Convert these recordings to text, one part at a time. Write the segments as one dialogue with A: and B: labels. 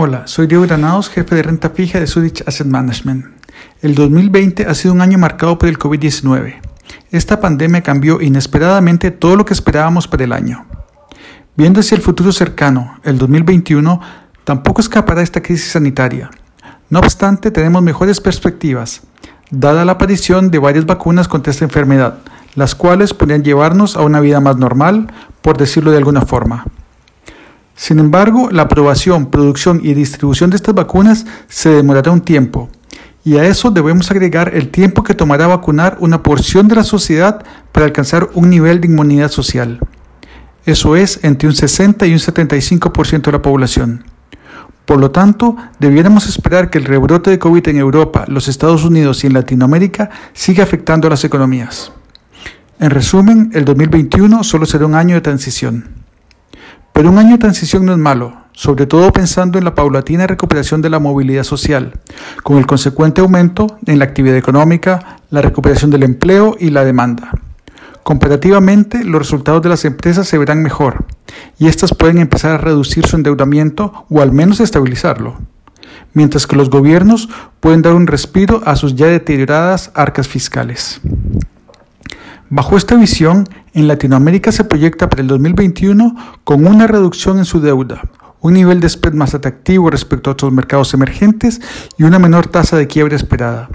A: Hola, soy Diego Granados, jefe de renta fija de Zurich Asset Management. El 2020 ha sido un año marcado por el COVID-19. Esta pandemia cambió inesperadamente todo lo que esperábamos para el año. Viendo hacia el futuro cercano, el 2021 tampoco escapará esta crisis sanitaria. No obstante, tenemos mejores perspectivas, dada la aparición de varias vacunas contra esta enfermedad, las cuales podrían llevarnos a una vida más normal, por decirlo de alguna forma. Sin embargo, la aprobación, producción y distribución de estas vacunas se demorará un tiempo, y a eso debemos agregar el tiempo que tomará vacunar una porción de la sociedad para alcanzar un nivel de inmunidad social. Eso es entre un 60 y un 75% de la población. Por lo tanto, debiéramos esperar que el rebrote de COVID en Europa, los Estados Unidos y en Latinoamérica siga afectando a las economías. En resumen, el 2021 solo será un año de transición. Pero un año de transición no es malo, sobre todo pensando en la paulatina recuperación de la movilidad social, con el consecuente aumento en la actividad económica, la recuperación del empleo y la demanda. Comparativamente, los resultados de las empresas se verán mejor y éstas pueden empezar a reducir su endeudamiento o al menos estabilizarlo, mientras que los gobiernos pueden dar un respiro a sus ya deterioradas arcas fiscales. Bajo esta visión, en Latinoamérica se proyecta para el 2021 con una reducción en su deuda, un nivel de spread más atractivo respecto a otros mercados emergentes y una menor tasa de quiebra esperada.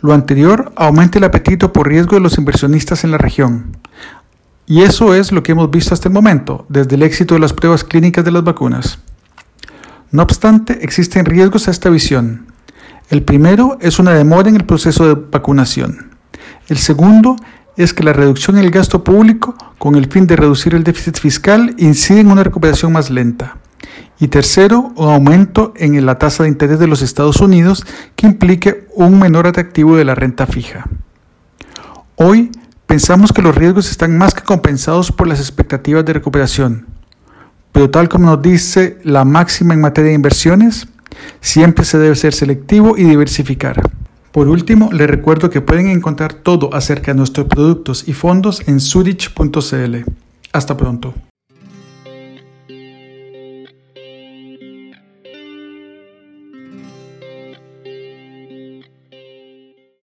A: Lo anterior aumenta el apetito por riesgo de los inversionistas en la región. Y eso es lo que hemos visto hasta el momento, desde el éxito de las pruebas clínicas de las vacunas. No obstante, existen riesgos a esta visión. El primero es una demora en el proceso de vacunación. El segundo es que la reducción en el gasto público, con el fin de reducir el déficit fiscal, incide en una recuperación más lenta. Y tercero, un aumento en la tasa de interés de los Estados Unidos que implique un menor atractivo de la renta fija. Hoy pensamos que los riesgos están más que compensados por las expectativas de recuperación, pero tal como nos dice la máxima en materia de inversiones, siempre se debe ser selectivo y diversificar. Por último, les recuerdo que pueden encontrar todo acerca de nuestros productos y fondos en zurich.cl. Hasta pronto.